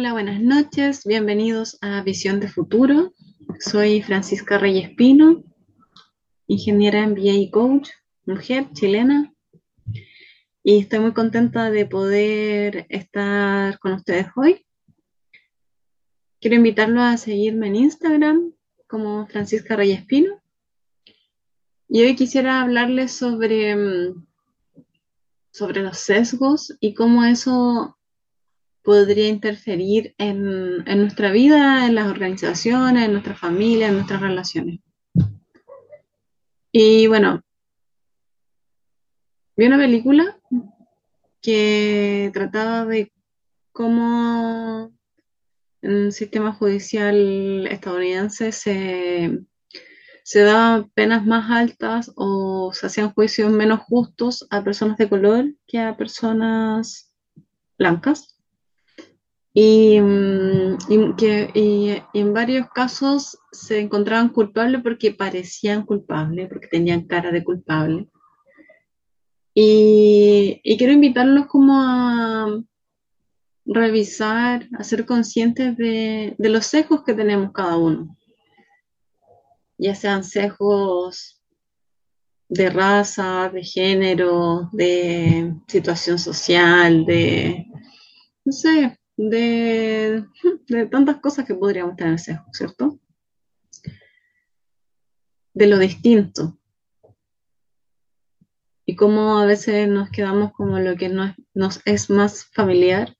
Hola, buenas noches, bienvenidos a Visión de Futuro. Soy Francisca Reyes Pino, ingeniera en MBA y coach, mujer chilena, y estoy muy contenta de poder estar con ustedes hoy. Quiero invitarlos a seguirme en Instagram como Francisca Reyes Pino. Y hoy quisiera hablarles sobre, mm, sobre los sesgos y cómo eso podría interferir en, nuestra vida, en las organizaciones, en nuestra familia, en nuestras relaciones. Y bueno, vi una película que trataba de cómo en el sistema judicial estadounidense se, se daban penas más altas o se hacían juicios menos justos a personas de color que a personas blancas. Y, mm, que, en varios casos se encontraban culpables porque parecían culpables, porque tenían cara de culpable. Y, quiero invitarlos como a revisar, a ser conscientes de los sesgos que tenemos cada uno, ya sean sesgos de raza, de género, de situación social, de, no sé, de, tantas cosas que podríamos tener ¿cierto? De lo distinto. Y cómo a veces nos quedamos como lo que nos, nos es más familiar,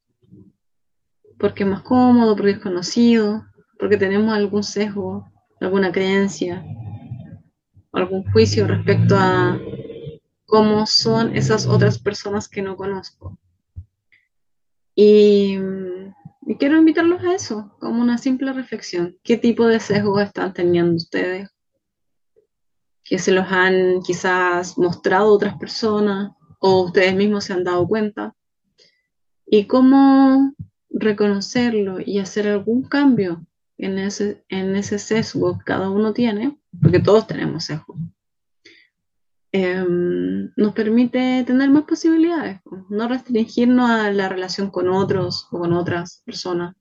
porque es más cómodo, porque es conocido, porque tenemos algún sesgo, alguna creencia, algún juicio respecto a cómo son esas otras personas que no conozco. Y, quiero invitarlos a eso, como una simple reflexión. ¿Qué tipo de sesgos están teniendo ustedes? Que se los han quizás mostrado otras personas o ustedes mismos se han dado cuenta. Y cómo reconocerlo y hacer algún cambio en ese, en ese sesgo que cada uno tiene, porque todos tenemos sesgos Em, nos permite tener más posibilidades, no restringirnos a la relación con otros o con otras personas.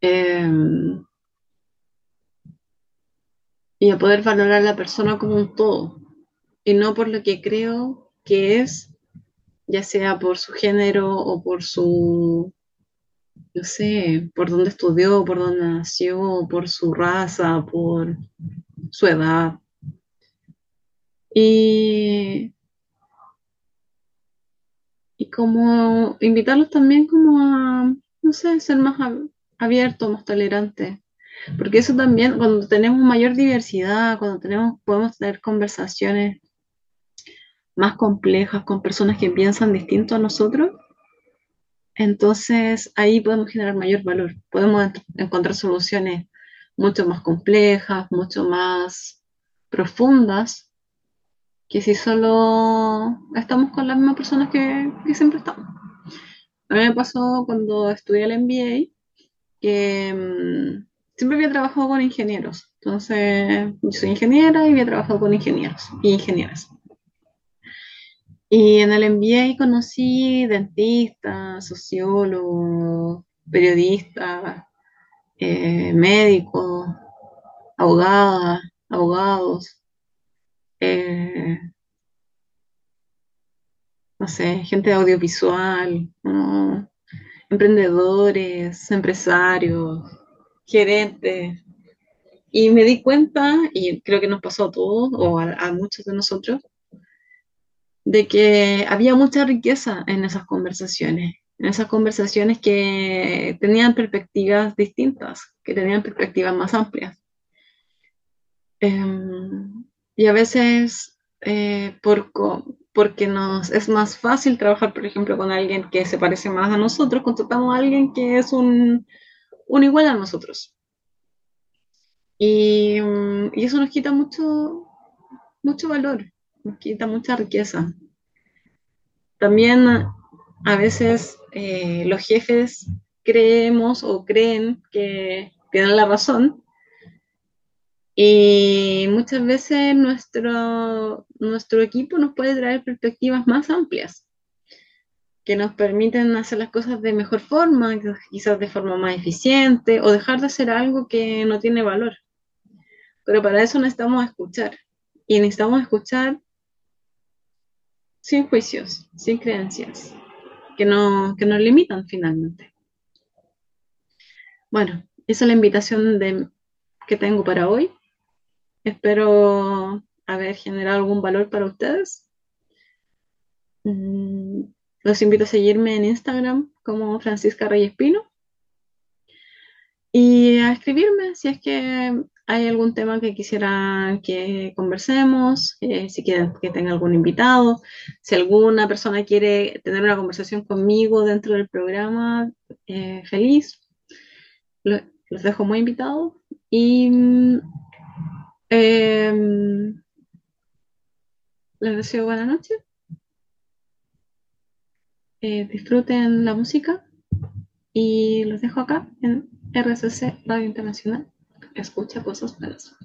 Em, y a poder valorar a la persona como un todo y no por lo que creo que es, ya sea por su género o por su, no sé, por dónde estudió, por dónde nació, por su raza, por su edad. Y, como invitarlos también como a, no sé, ser más abiertos, más tolerantes. Porque eso también, cuando tenemos mayor diversidad, cuando tenemos, podemos tener conversaciones más complejas con personas que piensan distinto a nosotros, entonces ahí podemos generar mayor valor. Podemos encontrar soluciones mucho más complejas, mucho más profundas que si solo estamos con las mismas personas que, siempre estamos. A mí me pasó cuando estudié el MBA que mm, siempre había trabajado con ingenieros. Entonces, yo soy ingeniera y había trabajado con ingenieros y ingenieras. Y en el MBA conocí dentistas, sociólogos, periodistas, eh, médicos, abogadas, abogados, eh, no sé, gente audiovisual, emprendedores, empresarios, gerentes. Y me di cuenta, y creo que nos pasó a todos, o a, muchos de nosotros, de que había mucha riqueza en esas conversaciones, en esas conversaciones que tenían perspectivas distintas, que tenían perspectivas más amplias. Em, y a veces eh, por, porque nos es más fácil trabajar, por ejemplo, con alguien que se parece más a nosotros, contratamos a alguien que es un, un igual a nosotros. Y, mm, y, eso nos quita mucho, mucho valor, nos quita mucha riqueza. También a veces eh, los jefes creemos o creen que tienen la razón y muchas veces nuestro, nuestro equipo nos puede traer perspectivas más amplias que nos permiten hacer las cosas de mejor forma, quizás de forma más eficiente, o dejar de hacer algo que no tiene valor. Pero para eso necesitamos escuchar. Y necesitamos escuchar sin juicios, sin creencias, que, no, que nos limitan finalmente. Bueno, esa es la invitación de, que tengo para hoy. Espero haber generado algún valor para ustedes. Mm, los invito a seguirme en Instagram como Francisca Reyes Pino y a escribirme si es que hay algún tema que quisiera que conversemos, eh, si quieren que tenga algún invitado, si alguna persona quiere tener una conversación conmigo dentro del programa, eh, feliz. los dejo muy invitados y em, les deseo buena noche. Eh, disfruten la música y los dejo acá en RCC Radio Internacional. Escucha cosas buenas.